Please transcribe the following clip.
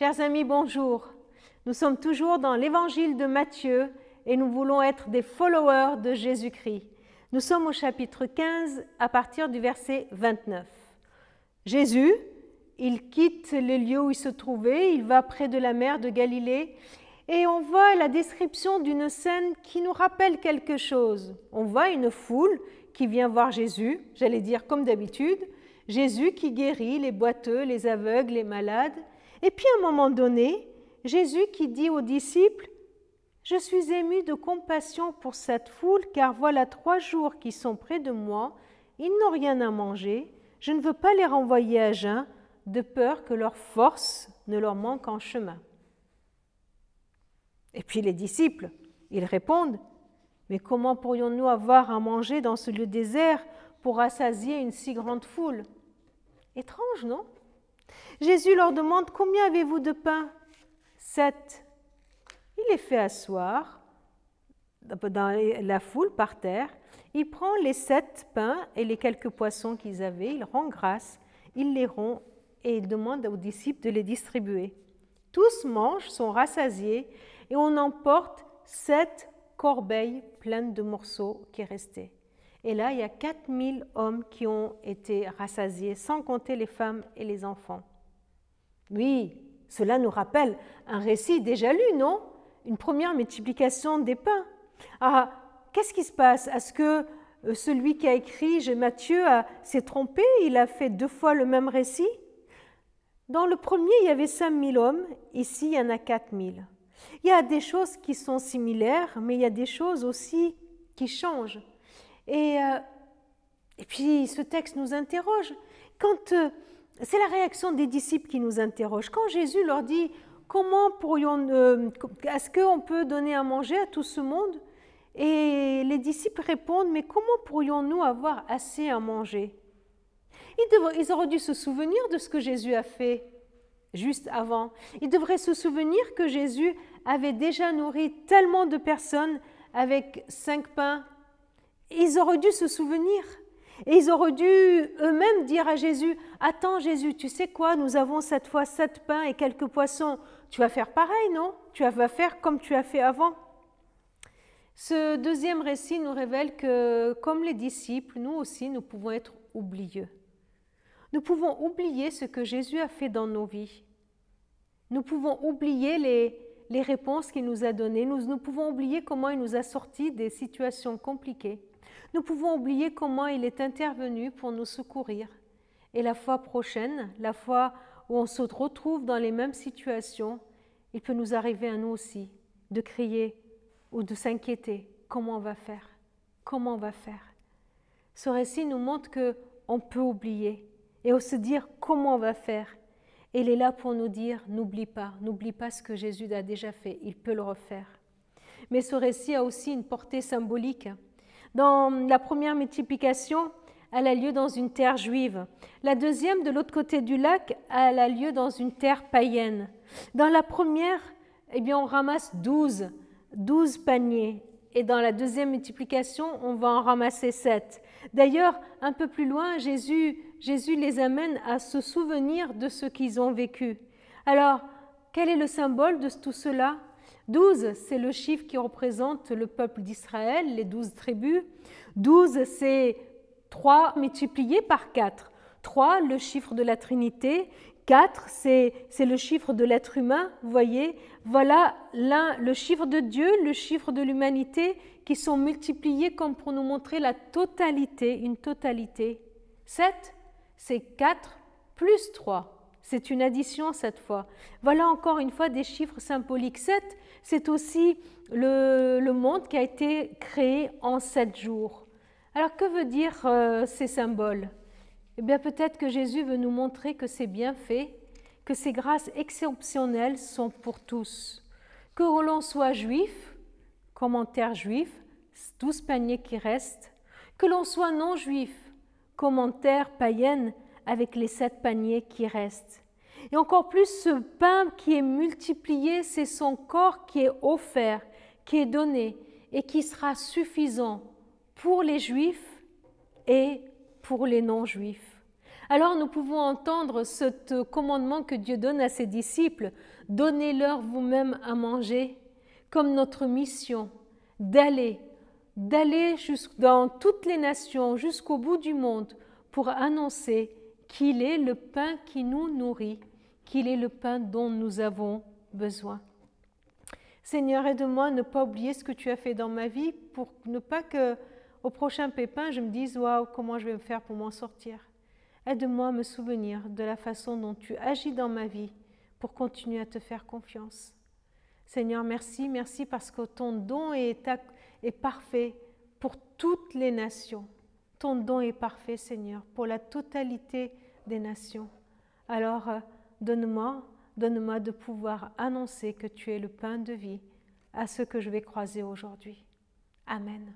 Chers amis, bonjour. Nous sommes toujours dans l'évangile de Matthieu et nous voulons être des followers de Jésus-Christ. Nous sommes au chapitre 15 à partir du verset 29. Jésus, il quitte les lieux où il se trouvait, il va près de la mer de Galilée et on voit la description d'une scène qui nous rappelle quelque chose. On voit une foule qui vient voir Jésus, j'allais dire comme d'habitude, Jésus qui guérit les boiteux, les aveugles, les malades. Et puis à un moment donné, Jésus qui dit aux disciples, Je suis ému de compassion pour cette foule, car voilà trois jours qui sont près de moi, ils n'ont rien à manger, je ne veux pas les renvoyer à jeun, de peur que leur force ne leur manque en chemin. Et puis les disciples, ils répondent, Mais comment pourrions-nous avoir à manger dans ce lieu désert pour rassasier une si grande foule? Étrange, non? Jésus leur demande Combien avez-vous de pain? Sept. Il les fait asseoir dans la foule par terre. Il prend les sept pains et les quelques poissons qu'ils avaient, il rend grâce, il les rompt et il demande aux disciples de les distribuer. Tous mangent, sont rassasiés et on emporte sept corbeilles pleines de morceaux qui restaient. Et là, il y a 4000 hommes qui ont été rassasiés, sans compter les femmes et les enfants. Oui, cela nous rappelle un récit déjà lu, non? Une première multiplication des pains. Ah, qu'est-ce qui se passe? Est-ce que euh, celui qui a écrit Matthieu s'est trompé? Il a fait deux fois le même récit? Dans le premier, il y avait 5000 hommes, ici, il y en a 4000. Il y a des choses qui sont similaires, mais il y a des choses aussi qui changent. Et, euh, et puis ce texte nous interroge. Quand euh, c'est la réaction des disciples qui nous interroge. Quand Jésus leur dit comment pourrions euh, est-ce qu'on peut donner à manger à tout ce monde? Et les disciples répondent mais comment pourrions-nous avoir assez à manger? Ils auraient dû se souvenir de ce que Jésus a fait juste avant. Ils devraient se souvenir que Jésus avait déjà nourri tellement de personnes avec cinq pains ils auraient dû se souvenir. Et ils auraient dû eux-mêmes dire à Jésus, Attends Jésus, tu sais quoi, nous avons cette fois sept pains et quelques poissons. Tu vas faire pareil, non? Tu vas faire comme tu as fait avant. Ce deuxième récit nous révèle que, comme les disciples, nous aussi, nous pouvons être oublieux. Nous pouvons oublier ce que Jésus a fait dans nos vies. Nous pouvons oublier les, les réponses qu'il nous a données. Nous, nous pouvons oublier comment il nous a sortis des situations compliquées nous pouvons oublier comment il est intervenu pour nous secourir. Et la fois prochaine, la fois où on se retrouve dans les mêmes situations, il peut nous arriver à nous aussi de crier ou de s'inquiéter. Comment on va faire? Comment on va faire? Ce récit nous montre que on peut oublier et se dire comment on va faire. Il est là pour nous dire n'oublie pas, n'oublie pas ce que Jésus a déjà fait, il peut le refaire. Mais ce récit a aussi une portée symbolique. Dans la première multiplication, elle a lieu dans une terre juive. La deuxième, de l'autre côté du lac, elle a lieu dans une terre païenne. Dans la première, eh bien, on ramasse 12, 12 paniers. Et dans la deuxième multiplication, on va en ramasser 7. D'ailleurs, un peu plus loin, Jésus, Jésus les amène à se souvenir de ce qu'ils ont vécu. Alors, quel est le symbole de tout cela? 12, c'est le chiffre qui représente le peuple d'Israël, les douze tribus. 12, c'est 3 multiplié par 4. 3, le chiffre de la Trinité. 4, c'est le chiffre de l'être humain. Vous voyez, voilà le chiffre de Dieu, le chiffre de l'humanité qui sont multipliés comme pour nous montrer la totalité, une totalité. 7, c'est 4 plus 3. C'est une addition cette fois. Voilà encore une fois des chiffres symboliques. 7, c'est aussi le, monde qui a été créé en sept jours. Alors que veut dire euh, ces symboles? Eh bien peut-être que Jésus veut nous montrer que c'est bien fait, que ces grâces exceptionnelles sont pour tous. Que l'on soit juif, commentaire juif, douze paniers qui restent, que l'on soit non juif, commentaire païenne avec les sept paniers qui restent. Et encore plus, ce pain qui est multiplié, c'est son corps qui est offert, qui est donné et qui sera suffisant pour les juifs et pour les non-juifs. Alors nous pouvons entendre ce commandement que Dieu donne à ses disciples, donnez-leur vous-même à manger, comme notre mission d'aller, d'aller dans toutes les nations, jusqu'au bout du monde, pour annoncer qu'il est le pain qui nous nourrit, qu'il est le pain dont nous avons besoin. Seigneur, aide-moi à ne pas oublier ce que tu as fait dans ma vie pour ne pas que au prochain pépin, je me dise waouh, comment je vais me faire pour m'en sortir. Aide-moi à me souvenir de la façon dont tu agis dans ma vie pour continuer à te faire confiance. Seigneur, merci, merci parce que ton don est, est parfait pour toutes les nations. Ton don est parfait, Seigneur, pour la totalité des nations. Alors, euh, donne-moi, donne-moi de pouvoir annoncer que tu es le pain de vie à ceux que je vais croiser aujourd'hui. Amen.